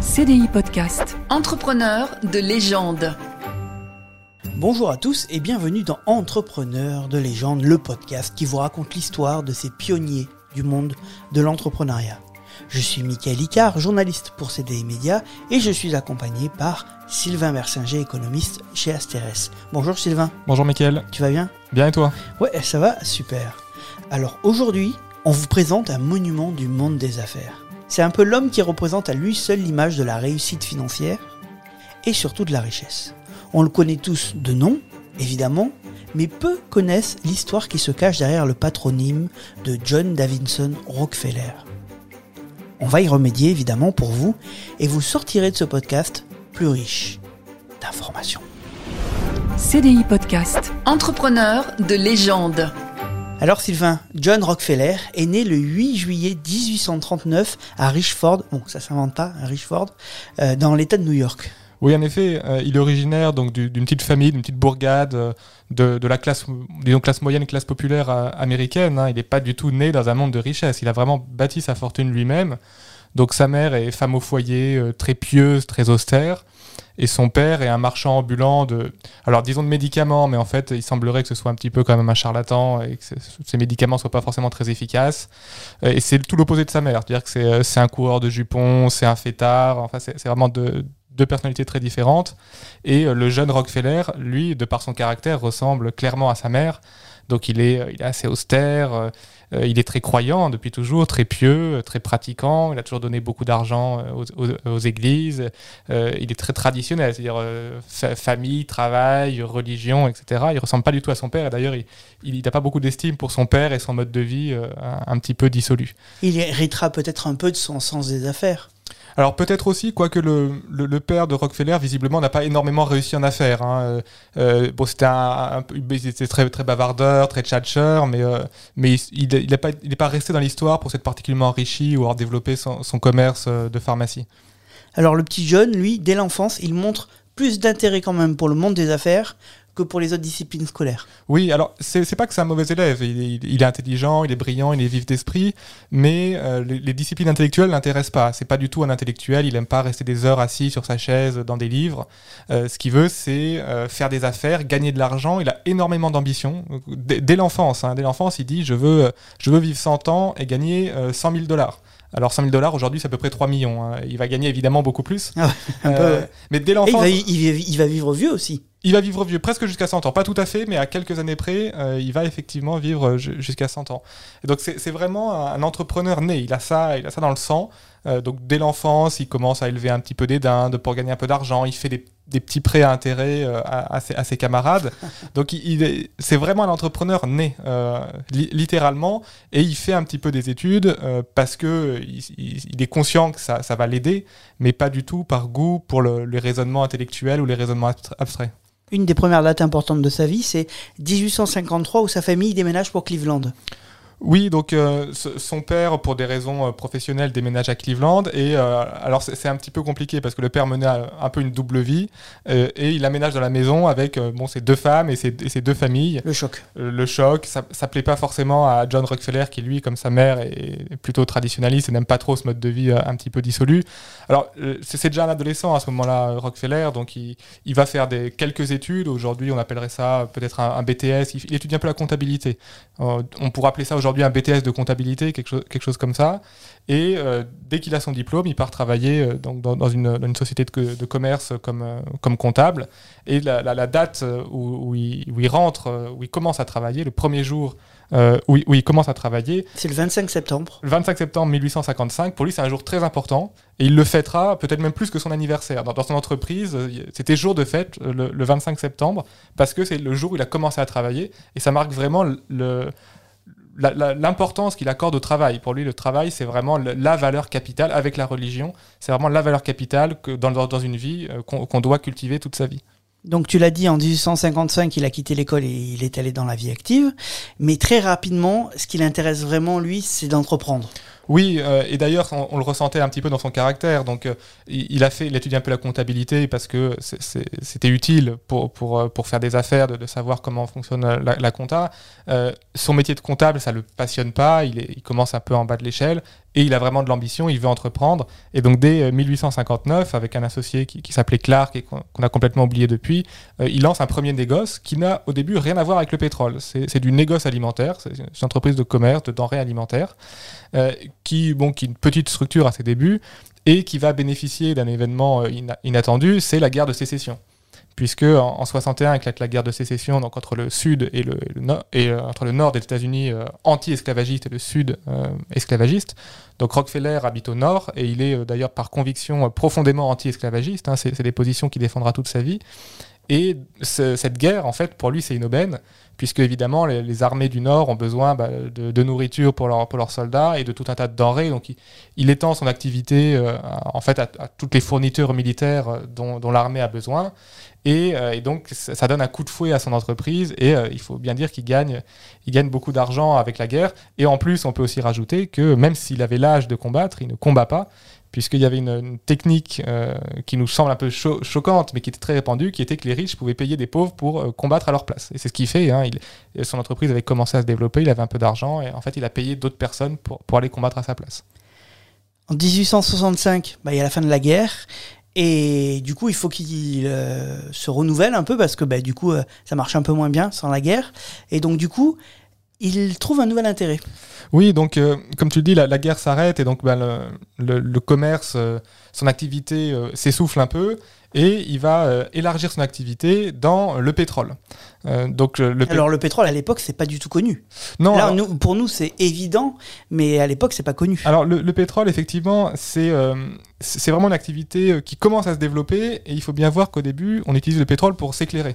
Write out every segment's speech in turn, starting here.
CDI Podcast. Entrepreneur de légende. Bonjour à tous et bienvenue dans Entrepreneur de légende, le podcast qui vous raconte l'histoire de ces pionniers du monde de l'entrepreneuriat. Je suis Michael Icard, journaliste pour CDI Média et je suis accompagné par Sylvain Mersinger, économiste chez Asterès. Bonjour Sylvain. Bonjour Michael. Tu vas bien? Bien et toi? Ouais, ça va, super. Alors aujourd'hui, on vous présente un monument du monde des affaires. C'est un peu l'homme qui représente à lui seul l'image de la réussite financière et surtout de la richesse. On le connaît tous de nom, évidemment, mais peu connaissent l'histoire qui se cache derrière le patronyme de John Davidson Rockefeller. On va y remédier évidemment pour vous et vous sortirez de ce podcast plus riche d'informations. CDI Podcast. Entrepreneur de légende. Alors Sylvain, John Rockefeller est né le 8 juillet 1839 à Richford, bon ça s'invente pas, à Richford, euh, dans l'État de New York. Oui, en effet, euh, il est originaire donc du- d'une petite famille, d'une petite bourgade euh, de, la classe, disons classe moyenne, classe populaire euh, américaine. hein. Il n'est pas du tout né dans un monde de richesse. Il a vraiment bâti sa fortune lui-même. Donc sa mère est femme au foyer, très pieuse, très austère, et son père est un marchand ambulant de, alors disons de médicaments, mais en fait il semblerait que ce soit un petit peu quand même un charlatan et que ce- ces médicaments soient pas forcément très efficaces. Et c'est tout l'opposé de sa mère, c'est-à-dire que c'est euh, un coureur de jupons, c'est un fêtard, enfin c'est vraiment deux, deux personnalités très différentes. Et euh, le jeune Rockefeller, lui, de par son caractère, ressemble clairement à sa mère. Donc il est, euh, il est assez austère, euh, il est très croyant depuis toujours, très pieux, euh, très pratiquant. Il a toujours donné beaucoup d'argent euh, aux, églises. Il est très traditionnel, c'est-à-dire fa- famille, travail, religion, etc. Il ressemble pas du tout à son père. D'ailleurs, il n'a pas beaucoup d'estime pour son père et son mode de vie un petit peu dissolu. Il héritera peut-être un peu de son sens des affaires. Alors peut-être aussi, quoique le, le, le père de Rockefeller, visiblement, n'a pas énormément réussi en affaires. hein. Euh, euh, bon, c'était un, très, très bavardeur, très tchatcheur, mais, euh, mais il n'est pas, il pas resté dans l'histoire pour s'être particulièrement enrichi ou avoir développé son, son commerce de pharmacie. Alors le petit John, lui, dès l'enfance, il montre plus d'intérêt quand même pour le monde des affaires que pour les autres disciplines scolaires. Oui, alors c'est pas que c'est un mauvais élève, il est, intelligent, il est brillant, il est vif d'esprit, mais euh, les, disciplines intellectuelles l'intéressent pas. C'est pas du tout un intellectuel, il aime pas rester des heures assis sur sa chaise dans des livres. Euh, ce qu'il veut, c'est euh, faire des affaires, gagner de l'argent. Il a énormément d'ambition. Dès, l'enfance, hein, dès l'enfance, il dit je veux, je veux vivre 100 ans et gagner euh, 100 000 dollars. Alors 100 000 dollars aujourd'hui, c'est à peu près 3 millions. hein. Il va gagner évidemment beaucoup plus. Ah ouais, un peu, Euh, ouais. mais dès il l'enfance, va, il, va- il va vivre vieux aussi. il va vivre vieux, presque jusqu'à 100 ans. Pas tout à fait, mais à quelques années près, euh, il va effectivement vivre euh, ju- jusqu'à 100 ans. Et donc c'est vraiment un, un entrepreneur né. Il a ça, il a ça dans le sang. Euh, donc dès l'enfance, il commence à élever un petit peu des dindes pour gagner un peu d'argent. Il fait des, des petits prêts à intérêt euh, à, à ses, à ses camarades. Donc il, il est- c'est vraiment un entrepreneur né, euh, li- littéralement. Et il fait un petit peu des études euh, parce que il, est conscient que ça, ça va l'aider, mais pas du tout par goût pour le, le raisonnement intellectuel ou les raisonnements abstra- abstraits. Une des premières dates importantes de sa vie, c'est 1853 où sa famille déménage pour Cleveland. Oui, donc euh, son père, pour des raisons euh, professionnelles, déménage à Cleveland. Et euh, alors c'est un petit peu compliqué parce que le père menait un, peu une double vie euh, et il aménage dans la maison avec bon ses deux femmes et ses, et ses deux familles. Le choc. Le choc, ça, ça plaît pas forcément à John Rockefeller qui lui, comme sa mère, est plutôt traditionnaliste et n'aime pas trop ce mode de vie un petit peu dissolu. Alors c'est déjà un adolescent à ce moment-là, Rockefeller, donc il, il va faire des quelques études. Aujourd'hui, on appellerait ça peut-être un, un BTS. Il, il étudie un peu la comptabilité. On pourrait appeler ça aujourd'hui un BTS de comptabilité, quelque chose, quelque chose comme ça. Et euh, dès qu'il a son diplôme, il part travailler euh, dans, dans une, dans une société de, co- de commerce comme, euh, comme comptable. Et la, la- la date euh, où, où il, où il rentre, où il commence à travailler, le premier jour où, il, où il commence à travailler, C'est le 25 septembre. le 25 septembre 1855, pour lui c'est un jour très important et il le fêtera peut-être même plus que son anniversaire. Dans, dans son entreprise, c'était jour de fête le, le 25 septembre parce que c'est le jour où il a commencé à travailler et ça marque vraiment le- l'importance qu'il accorde au travail. Pour lui, le travail, c'est vraiment la valeur capitale avec la religion. C'est vraiment la valeur capitale que dans, dans- une vie euh, qu'on qu'on doit cultiver toute sa vie. Donc tu l'as dit, en 1855, il a quitté l'école et il est allé dans la vie active. Mais très rapidement, ce qui l'intéresse vraiment, lui, c'est d'entreprendre. Oui, euh, et d'ailleurs, on, le ressentait un petit peu dans son caractère. Donc, euh, il, a fait, il étudie un peu la comptabilité parce que c'était utile euh, pour faire des affaires, de, savoir comment fonctionne la, compta. Son métier de comptable, ça le passionne pas. Il, commence un peu en bas de l'échelle. et il a vraiment de l'ambition, il veut entreprendre. Et donc dès euh, 1859, avec un associé qui, s'appelait Clark et qu'on a complètement oublié depuis, il lance un premier négoce qui n'a au début rien à voir avec le pétrole. C'est du négoce alimentaire, c'est une entreprise de commerce, de denrées alimentaires, qui, bon, a une petite structure à ses débuts et qui va bénéficier d'un événement euh, ina- inattendu, c'est la guerre de sécession puisque en, en 61 éclate la guerre de sécession donc entre le sud et le, nord et euh, le nord des États-Unis euh, anti-esclavagiste et le sud esclavagiste. Donc Rockefeller habite au nord et il est d'ailleurs par conviction profondément anti-esclavagiste. hein, c'est des positions qu'il défendra toute sa vie. Et ce- cette guerre, en fait, pour lui, c'est une aubaine, puisque évidemment, les, armées du Nord ont besoin bah, de, nourriture pour, leur- pour leurs soldats et de tout un tas de denrées. Donc, il, étend son activité, euh, en fait, à, toutes les fournitures militaires euh, dont, l'armée a besoin. Et, euh, donc, ça, donne un coup de fouet à son entreprise. Et il faut bien dire qu'il gagne, il gagne beaucoup d'argent avec la guerre. Et en plus, on peut aussi rajouter que même s'il avait l'âge de combattre, il ne combat pas puisqu'il y avait une, technique euh, qui nous semble un peu cho- choquante, mais qui était très répandue, qui était que les riches pouvaient payer des pauvres pour euh, combattre à leur place. Et c'est ce qu'il fait. hein. Il- son entreprise avait commencé à se développer, il avait un peu d'argent, et en fait, il a payé d'autres personnes pour, aller combattre à sa place. En 1865, bah, il y a la fin de la guerre. Et du coup, il faut qu'il euh, se renouvelle un peu parce que bah, du coup, euh, ça marche un peu moins bien sans la guerre. Et donc, du coup, il trouve un nouvel intérêt. Oui, donc, euh, comme tu le dis, la, la guerre s'arrête, et donc bah, le, le- le commerce, euh, son activité euh, s'essouffle un peu, et il va élargir son activité dans le pétrole. Donc, le Alors, le pétrole, à l'époque, c'est pas du tout connu. non, Là, alors- nous, pour nous, c'est évident, mais à l'époque, c'est pas connu. Alors le, le pétrole, effectivement, c'est c'est vraiment une activité qui commence à se développer et il faut bien voir qu'au début, on utilise le pétrole pour s'éclairer.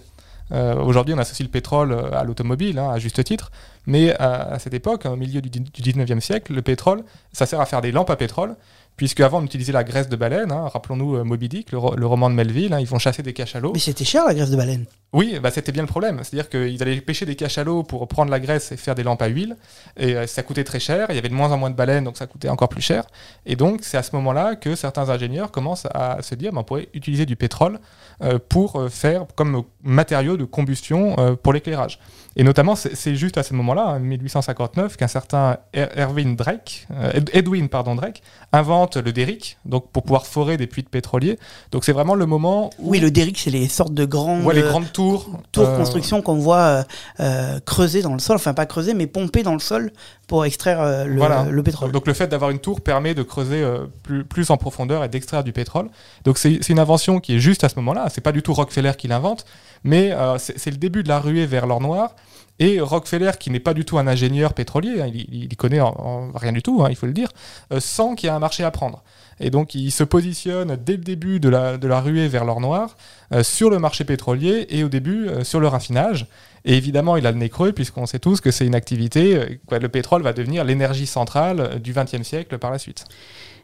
Euh, Aujourd'hui, on associe le pétrole euh, à l'automobile, hein, à juste titre, mais à, à cette époque, au milieu du, du 19e siècle, le pétrole, ça sert à faire des lampes à pétrole, puisque avant on utilisait la graisse de baleine, hein, rappelons-nous euh, Moby Dick, le, le roman de Melville, hein, ils vont chasser des cachalots. Mais c'était cher, la graisse de baleine. Oui, bah, c'était bien le problème. C'est-à-dire qu'ils allaient pêcher des cachalots pour prendre la graisse et faire des lampes à huile. Et euh, ça coûtait très cher. Il y avait de moins en moins de baleines, donc ça coûtait encore plus cher. Et donc, c'est à ce moment-là que certains ingénieurs commencent à se dire bah, on pourrait utiliser du pétrole euh, pour euh, faire comme matériau de combustion pour l'éclairage. Et notamment, c'est juste à ce moment-là, en 1859, qu'un certain Er- Erwin Drake, Ed- Edwin pardon, Drake invente le derrick, donc pour pouvoir forer des puits de pétroliers. Donc c'est vraiment le moment où Oui, le derrick, c'est les sortes de les grandes tours. tours euh, construction qu'on voit euh, euh, creuser dans le sol. Enfin, pas creuser, mais pomper dans le sol pour extraire euh, le, Voilà. le pétrole. Donc le fait d'avoir une tour permet de creuser plus, plus en profondeur et d'extraire du pétrole. Donc c'est une invention qui est juste à ce moment-là. C'est pas du tout Rockefeller qui l'invente, mais c'est le début de la ruée vers l'or noir. Et Rockefeller, qui n'est pas du tout un ingénieur pétrolier, hein, il, il connaît en- en rien du tout, hein, il faut le dire, euh, sent qu'il y a un marché à prendre. Et donc il se positionne dès le début de la, de la ruée vers l'or noir euh, sur le marché pétrolier et au début euh, sur le raffinage. Et évidemment, il a le nez creux puisqu'on sait tous que c'est une activité, quoi, le pétrole va devenir l'énergie centrale du XXe siècle par la suite.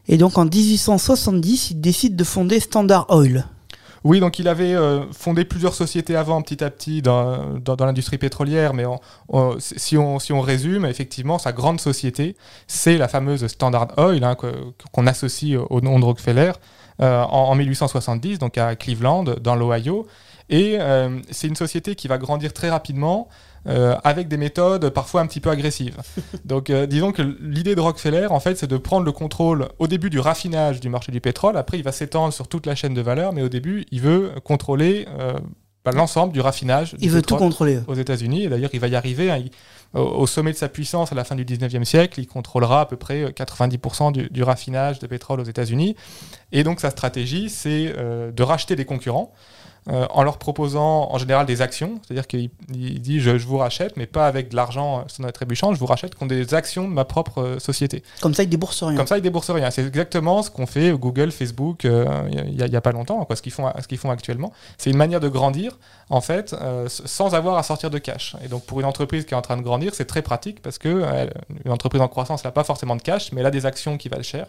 Et donc en 1870, il décide de fonder Standard Oil. Oui, donc il avait euh, fondé plusieurs sociétés avant, petit à petit, dans, l'industrie pétrolière, mais si, on, résume, effectivement, sa grande société, c'est la fameuse Standard Oil, hein, qu'on associe au nom de Rockefeller, euh, en, en 1870, donc à Cleveland, dans l'Ohio. Et euh, c'est une société qui va grandir très rapidement, euh, avec des méthodes parfois un petit peu agressives. Donc euh, disons que l'idée de Rockefeller, en fait, c'est de prendre le contrôle au début du raffinage du marché du pétrole, après il va s'étendre sur toute la chaîne de valeur, mais au début, il veut contrôler euh, bah, l'ensemble du raffinage du Il veut tout contrôler. aux États-Unis. Et d'ailleurs, il va y arriver. hein, il- au, sommet de sa puissance à la fin du 19e siècle, il contrôlera à peu près euh, 90% du, du raffinage de pétrole aux États-Unis. Et donc, sa stratégie, c'est euh, de racheter des concurrents. Euh, en leur proposant en général des actions, c'est-à-dire qu'il il dit je, je vous rachète, mais pas avec de l'argent euh, sur notre trébuchant, je vous rachète contre des actions de ma propre euh, société. Comme ça, il débourse rien. Comme ça, ils déboursent rien. C'est exactement ce qu'ont fait Google, Facebook euh, il y a- il y, a pas longtemps, quoi, ce qu'ils font, ce qu'ils font actuellement. C'est une manière de grandir, en fait, euh, sans avoir à sortir de cash. Et donc, pour une entreprise qui est en train de grandir, c'est très pratique parce que elle- une entreprise en croissance n'a pas forcément de cash, mais elle a des actions qui valent cher.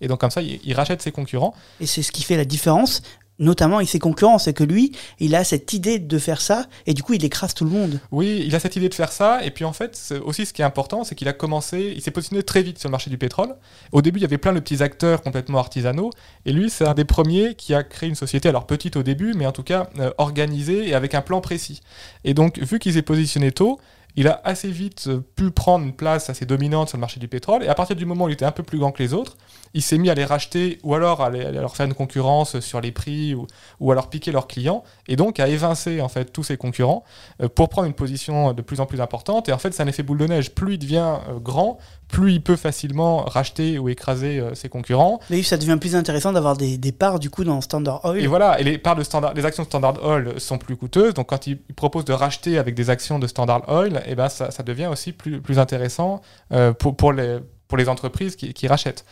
Et donc, comme ça, il rachète ses concurrents. Et c'est ce qui fait la différence, notamment avec ses concurrents. C'est que lui, il a cette idée de faire ça, et du coup, il écrase tout le monde. Oui, il a cette idée de faire ça. Et puis en fait, aussi ce qui est important, c'est qu'il a commencé, il s'est positionné très vite sur le marché du pétrole. Au début, il y avait plein de petits acteurs complètement artisanaux. Et lui, c'est un des premiers qui a créé une société, alors petite au début, mais en tout cas euh, organisée et avec un plan précis. Et donc, vu qu'il s'est positionné tôt, il a assez vite euh, pu prendre une place assez dominante sur le marché du pétrole. Et à partir du moment où il était un peu plus grand que les autres, il s'est mis à les racheter ou alors à, leur faire une concurrence sur les prix ou, ou à leur piquer leurs clients et donc à évincer en fait tous ses concurrents euh, pour prendre une position de plus en plus importante. Et en fait, c'est un effet boule de neige. Plus il devient euh, grand, plus il peut facilement racheter ou écraser euh, ses concurrents. Mais ça devient plus intéressant d'avoir des, des parts du coup dans Standard Oil. Et voilà, et les parts de standard, les actions de Standard Oil sont plus coûteuses. Donc quand ils proposent de racheter avec des actions de Standard Oil, et ben ça, ça devient aussi plus, plus intéressant euh, pour, pour, les, pour les entreprises qui, qui rachètent.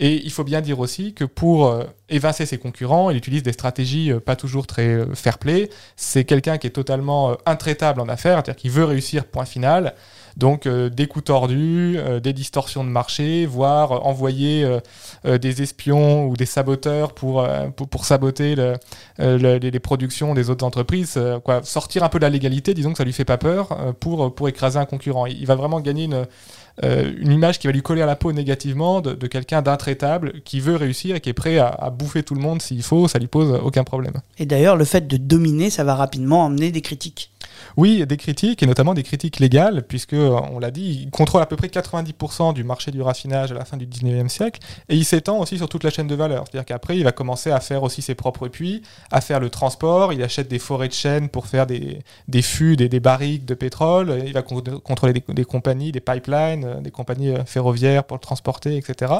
Et il faut bien dire aussi que pour euh, évincer ses concurrents, il utilise des stratégies euh, pas toujours très euh, fair-play. C'est quelqu'un qui est totalement intraitable en affaires, c'est-à-dire qu'il veut réussir point final. Donc euh, des coups tordus, euh, des distorsions de marché, voire envoyer euh, des espions ou des saboteurs pour, saboter le, le- les, productions des autres entreprises. sortir un peu de la légalité, disons que ça lui fait pas peur, pour, écraser un concurrent. Il, va vraiment gagner une, image qui va lui coller à la peau négativement de, de quelqu'un d'intraitable qui veut réussir et qui est prêt à, à bouffer tout le monde s'il faut, ça lui pose aucun problème. Et d'ailleurs, le fait de dominer, ça va rapidement emmener des critiques. Oui, des critiques, et notamment des critiques légales, puisque, on l'a dit, il contrôle à peu près 90% du marché du raffinage à la fin du 19e siècle, et il s'étend aussi sur toute la chaîne de valeur. C'est-à-dire qu'après, il va commencer à faire aussi ses propres puits, à faire le transport, il achète des forêts de chênes pour faire des, des fûts, des, des barriques de pétrole, il va con- contrôler des, des compagnies, des pipelines, euh, des compagnies euh, ferroviaires pour le transporter, etc.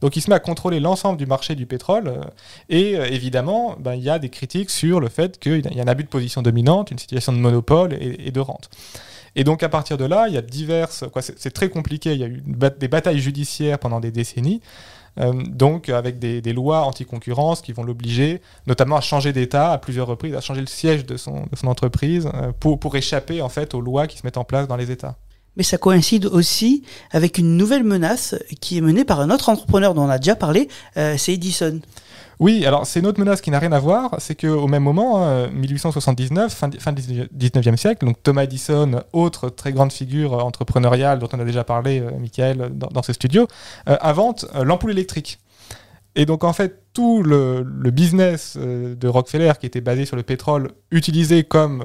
Donc il se met à contrôler l'ensemble du marché du pétrole, euh, et évidemment, ben, il y a des critiques sur le fait qu'il y a un abus de position dominante, une situation de monopole et, de rente. Et donc à partir de là, il y a diverses, c'est très compliqué. Il y a eu des batailles judiciaires pendant des décennies, euh, donc avec des, lois anti-concurrence qui vont l'obliger, notamment à changer d'État à plusieurs reprises, à changer le siège de son, entreprise euh, pour, pour échapper en fait aux lois qui se mettent en place dans les États. Mais ça coïncide aussi avec une nouvelle menace qui est menée par un autre entrepreneur dont on a déjà parlé, euh, c'est Edison. Oui, alors c'est une autre menace qui n'a rien à voir, c'est qu'au même moment, hein, 1879, fin, fin du 19e siècle, donc Thomas Edison, autre très grande figure euh, entrepreneuriale dont on a déjà parlé, euh, Michael, dans, ce studio, euh, invente l'ampoule électrique. Et donc en fait, tout le, business de Rockefeller qui était basé sur le pétrole utilisé comme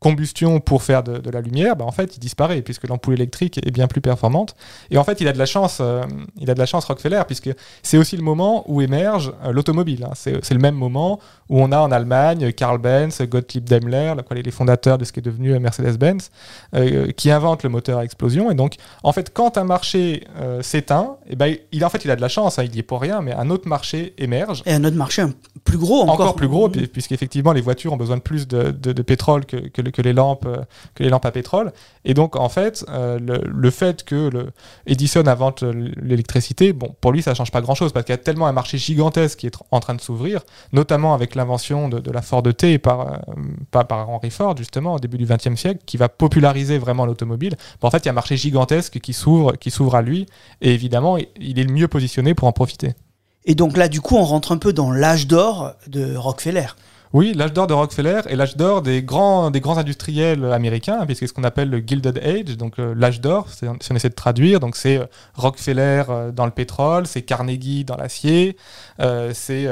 combustion pour faire de, de la lumière, bah, en fait, il disparaît puisque l'ampoule électrique est bien plus performante. Et en fait, il a de la chance, euh, il a de la chance Rockefeller puisque c'est aussi le moment où émerge euh, l'automobile. hein. C'est c'est le même moment où on a en Allemagne Karl Benz, Gottlieb Daimler, là, quoi, les fondateurs de ce qui est devenu euh, Mercedes-Benz, euh, qui inventent le moteur à explosion. Et donc, en fait, quand un marché s'éteint, eh ben, il, en fait, il a de la chance, hein, il y est pour rien, mais un autre marché émerge. Et un autre marché plus gros encore. Encore, plus gros, pu- puisqu'effectivement les voitures ont besoin de plus de, de- de pétrole que, que, le- que les lampes, euh, que les lampes à pétrole. Et donc en fait, euh, le, fait que Edison invente l'électricité, bon, pour lui ça change pas grand-chose parce qu'il y a tellement un marché gigantesque qui est en train de s'ouvrir, notamment avec l'invention de, la Ford T par, euh, pas par Henry Ford justement au début du XXe siècle, qui va populariser vraiment l'automobile. En fait, il y a un marché gigantesque qui s'ouvre, qui s'ouvre à lui, et évidemment, il est le mieux positionné pour en profiter. Et donc là, du coup, on rentre un peu dans l'âge d'or de Rockefeller. Oui, l'âge d'or de Rockefeller et l'âge d'or des grands, industriels américains, puisque c'est ce qu'on appelle le Gilded Age, donc euh, l'âge d'or, si on essaie de traduire, donc c'est euh, Rockefeller euh, dans le pétrole, c'est Carnegie dans l'acier, c'est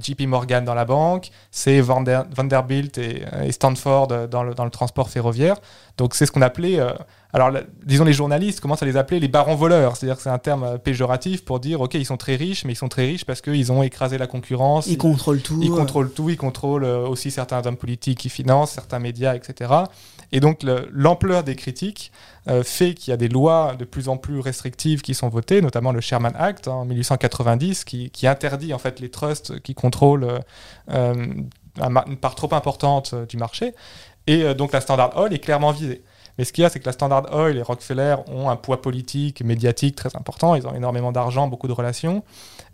JP Morgan dans la banque, c'est Vander- Vanderbilt et, Stanford dans le, transport ferroviaire. Donc c'est ce qu'on appelait, alors disons les journalistes commencent à les appeler les barons voleurs, c'est-à-dire que c'est un terme euh, péjoratif pour dire ok ils sont très riches, mais ils sont très riches parce qu'ils ont écrasé la concurrence, Il contrôle tout. il euh, contrôle tout, il contrôle euh, aussi certains hommes politiques qui financent, certains médias, etc. Et donc le- l'ampleur des critiques euh, fait qu'il y a des lois de plus en plus restrictives qui sont votées, notamment le Sherman Act hein, en 1890 qui, qui interdit en fait les trusts qui contrôlent euh, une part trop importante du marché. Et euh, donc la Standard Oil est clairement visée. Mais ce qu'il y a, c'est que la Standard Oil et Rockefeller ont un poids politique, médiatique très important. Ils ont énormément d'argent, beaucoup de relations.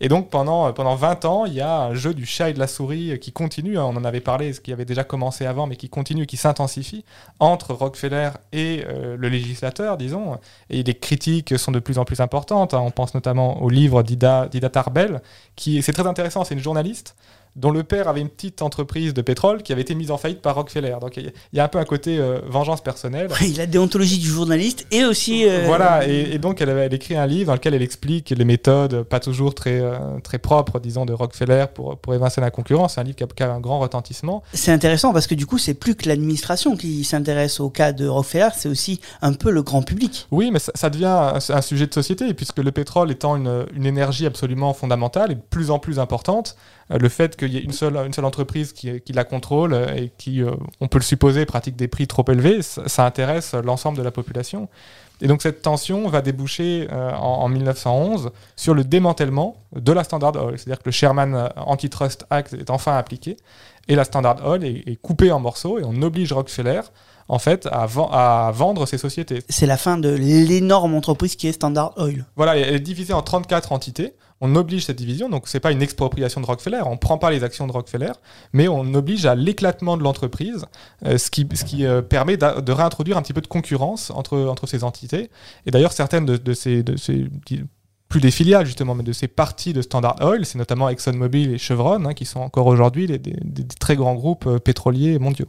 Et donc pendant, pendant 20 ans, il y a un jeu du chat et de la souris qui continue. hein. On en avait parlé, ce qui avait déjà commencé avant, mais qui continue, qui s'intensifie entre Rockefeller et euh, le législateur, disons. Et les critiques sont de plus en plus importantes. hein. On pense notamment au livre d'Ida, d'Ida Tarbell, qui c'est très intéressant. C'est une journaliste dont le père avait une petite entreprise de pétrole qui avait été mise en faillite par Rockefeller. Donc il y a un peu un côté euh, vengeance personnelle. Oui, la déontologie du journaliste et aussi. euh, Voilà, et, et donc elle, elle écrit un livre dans lequel elle explique les méthodes pas toujours très, euh, très propres, disons, de Rockefeller pour, pour évincer la concurrence. C'est un livre qui a, qui a un grand retentissement. C'est intéressant parce que du coup, c'est plus que l'administration qui s'intéresse au cas de Rockefeller, c'est aussi un peu le grand public. Oui, mais ça, ça devient un, un sujet de société, puisque le pétrole étant une, une énergie absolument fondamentale et de plus en plus importante, le fait qu'il y ait une seule, une seule entreprise qui, qui la contrôle et qui, euh, on peut le supposer, pratique des prix trop élevés, ça, intéresse l'ensemble de la population. Et donc cette tension va déboucher euh, en, en 1911 sur le démantèlement de la Standard Oil. C'est-à-dire que le Sherman euh, Antitrust Act est enfin appliqué et la Standard Oil est, est coupée en morceaux et on oblige Rockefeller en fait à, ven- à vendre ses sociétés. C'est la fin de l'énorme entreprise qui est Standard Oil. Voilà, elle est divisée en 34 entités. On oblige cette division, donc c'est pas une expropriation de Rockefeller, on prend pas les actions de Rockefeller, mais on oblige à l'éclatement de l'entreprise, euh, ce qui, ce qui euh, permet de réintroduire un petit peu de concurrence entre, entre ces entités. Et d'ailleurs, certaines de, de ces, de ces plus des filiales justement, mais de ces parties de Standard Oil, c'est notamment ExxonMobil et Chevron, hein, qui sont encore aujourd'hui des, des- des très grands groupes euh, pétroliers mondiaux.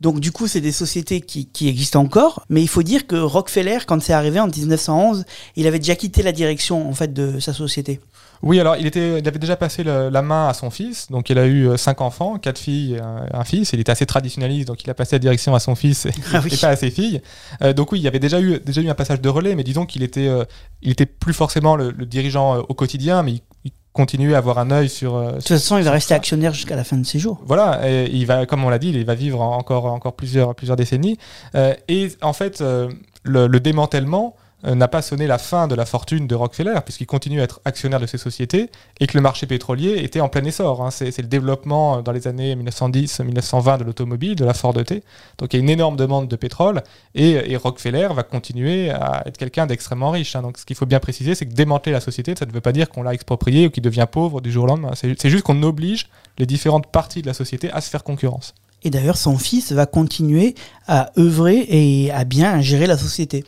Donc du coup, c'est des sociétés qui, qui existent encore, mais il faut dire que Rockefeller, quand c'est arrivé en 1911, il avait déjà quitté la direction en fait de sa société. Oui, alors il, était, il avait déjà passé le- la main à son fils, donc il a eu euh, cinq enfants, quatre filles un, un fils. Il était assez traditionnaliste, donc il a passé la direction à son fils et, Ah oui. et pas à ses filles. Euh, donc oui, il y avait déjà eu, déjà eu un passage de relais, mais disons qu'il était, euh, il était plus forcément le, le dirigeant euh, au quotidien, mais il, il continuait à avoir un œil sur. euh, De toute façon, il va rester actionnaire jusqu'à la fin de ses jours. Voilà, et il va, comme on l'a dit, il va vivre en- encore, encore plusieurs, plusieurs décennies. Euh, et en fait, euh, le, le démantèlement n'a pas sonné la fin de la fortune de Rockefeller, puisqu'il continue à être actionnaire de ces sociétés et que le marché pétrolier était en plein essor. hein. C'est le développement euh, dans les années 1910-1920 de l'automobile, de la Ford T. Donc il y a une énorme demande de pétrole et, et Rockefeller va continuer à être quelqu'un d'extrêmement riche. hein. Donc ce qu'il faut bien préciser, c'est que démanteler la société, ça ne veut pas dire qu'on l'a exproprié ou qu'il devient pauvre du jour au lendemain. C'est juste qu'on oblige les différentes parties de la société à se faire concurrence. Et d'ailleurs, son fils va continuer à œuvrer et à bien gérer la société.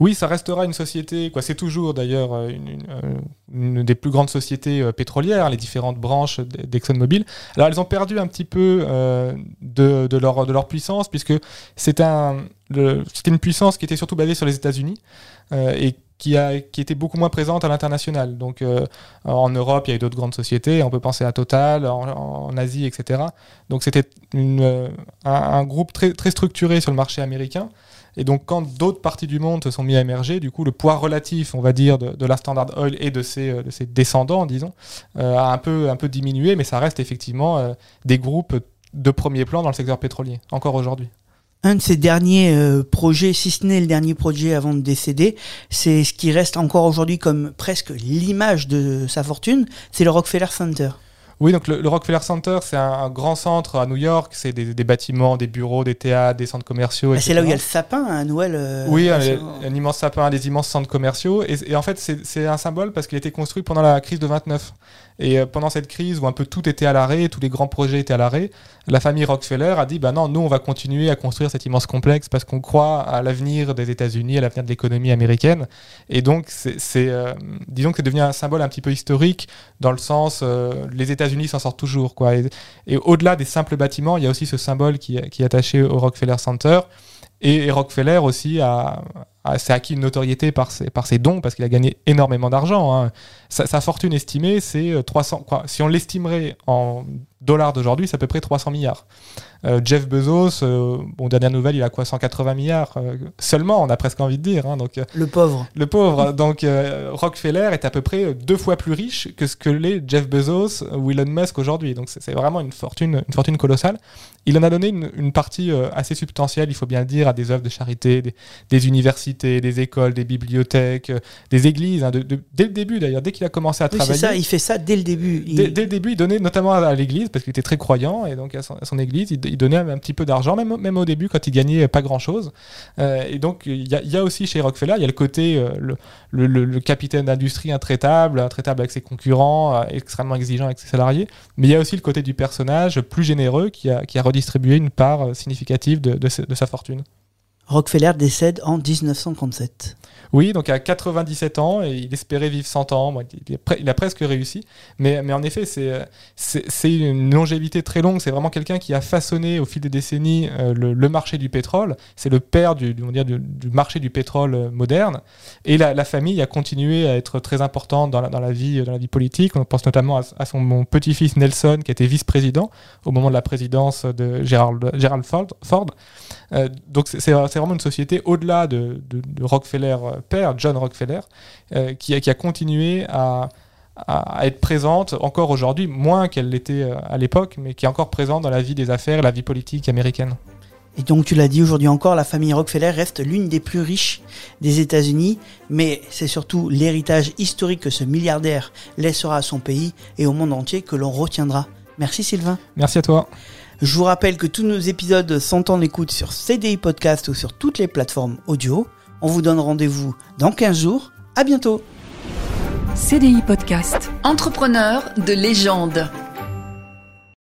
Oui, ça restera une société, quoi. C'est toujours d'ailleurs euh, euh, une des plus grandes sociétés euh, pétrolières, les différentes branches d'ExxonMobil. Alors elles ont perdu un petit peu de, leur, puissance, puisque c'était une puissance qui était surtout basée sur les États-Unis et qui, était beaucoup moins présente à l'international. Donc en Europe, il y a eu d'autres grandes sociétés, on peut penser à Total, en, Asie, etc. Donc c'était un, un groupe très, très structuré sur le marché américain. Et donc, quand d'autres parties du monde se sont mis à émerger, du coup, le poids relatif, on va dire, de, la Standard Oil et de ses, euh, descendants, disons, euh, a un peu, un peu diminué, mais ça reste effectivement euh, des groupes de premier plan dans le secteur pétrolier, encore aujourd'hui. Un de ses derniers projets, si ce n'est le dernier projet avant de décéder, c'est ce qui reste encore aujourd'hui comme presque l'image de sa fortune, c'est le Rockefeller Center. Oui, donc le, le Rockefeller Center, c'est un, un grand centre à New York, c'est des, des bâtiments, des bureaux, des théâtres, des centres commerciaux. Bah, c'est là où il y a le sapin à Noël. euh, Oui, un, immense sapin, des immenses centres commerciaux. Et, et en fait, c'est un symbole parce qu'il a été construit pendant la crise de 29. Et euh, pendant cette crise où un peu tout était à l'arrêt, tous les grands projets étaient à l'arrêt, la famille Rockefeller a dit bah non, nous on va continuer à construire cet immense complexe parce qu'on croit à l'avenir des États-Unis, à l'avenir de l'économie américaine. Et donc, c'est, euh, disons que c'est devenu un symbole un petit peu historique dans le sens les États-Unis s'en sortent toujours quoi. Et, au-delà des simples bâtiments, il y a aussi ce symbole qui, est attaché au Rockefeller Center. Et, Rockefeller aussi a, a- s'est acquis une notoriété par ses, par ses dons parce qu'il a gagné énormément d'argent. hein. Sa, sa fortune estimée, c'est euh, 300. Quoi, si on l'estimerait en dollars d'aujourd'hui, c'est à peu près 300 milliards. Euh, Jeff Bezos, euh, bon, dernière nouvelle, il a quoi 180 milliards euh, seulement, on a presque envie de dire. hein, donc, euh, Le pauvre. le pauvre. Donc, euh, Rockefeller est à peu près deux fois plus riche que ce que l'est Jeff Bezos ou Elon Musk aujourd'hui. Donc, c'est vraiment une fortune, une fortune colossale. Il en a donné une, une partie euh, assez substantielle, il faut bien le dire, à des œuvres de charité, des, des universités, des écoles, des bibliothèques, euh, des églises. hein, de- de- dès le début, d'ailleurs, dès qu'il a commencé à Oui, travailler. ça, il fait ça dès le début. Il- Dès, dès le début, il donnait notamment à, l'église, parce qu'il était très croyant, et donc à son, à son église, il, il donnait un, petit peu d'argent, même, au- même au début, quand il gagnait pas grand-chose. Euh, et donc, il y, a- il y a aussi chez Rockefeller, il y a le côté, euh, le, le- le- le capitaine d'industrie intraitable, intraitable avec ses concurrents, euh, extrêmement exigeant avec ses salariés, mais il y a aussi le côté du personnage plus généreux qui a, qui a redistribué une part significative de, de sa- de sa fortune. Rockefeller décède en 1937. Oui, donc à 97 ans, et il espérait vivre 100 ans. Il, a presque réussi. Mais, en effet, c'est une longévité très longue. C'est vraiment quelqu'un qui a façonné au fil des décennies euh, le, marché du pétrole. C'est le père du, marché du pétrole euh, moderne. Et la, famille a continué à être très importante dans la, vie, politique. On pense notamment à, à son petit-fils Nelson, qui était vice-président au moment de la présidence de Gerald. Ford. Euh, donc c'est c'est vraiment une société au-delà de, de- de Rockefeller euh, père, John Rockefeller, euh, qui, a, qui a continué à, à- à être présente encore aujourd'hui, moins qu'elle l'était euh, à l'époque, mais qui est encore présente dans la vie des affaires et la vie politique américaine. Et donc tu l'as dit aujourd'hui encore, la famille Rockefeller reste l'une des plus riches des États-Unis, mais c'est surtout l'héritage historique que ce milliardaire laissera à son pays et au monde entier que l'on retiendra. Merci Sylvain. Merci à toi. Je vous rappelle que tous nos épisodes sont en écoute sur CDI Podcast ou sur toutes les plateformes audio. On vous donne rendez-vous dans 15 jours. À bientôt. CDI Podcast. Entrepreneur de légende.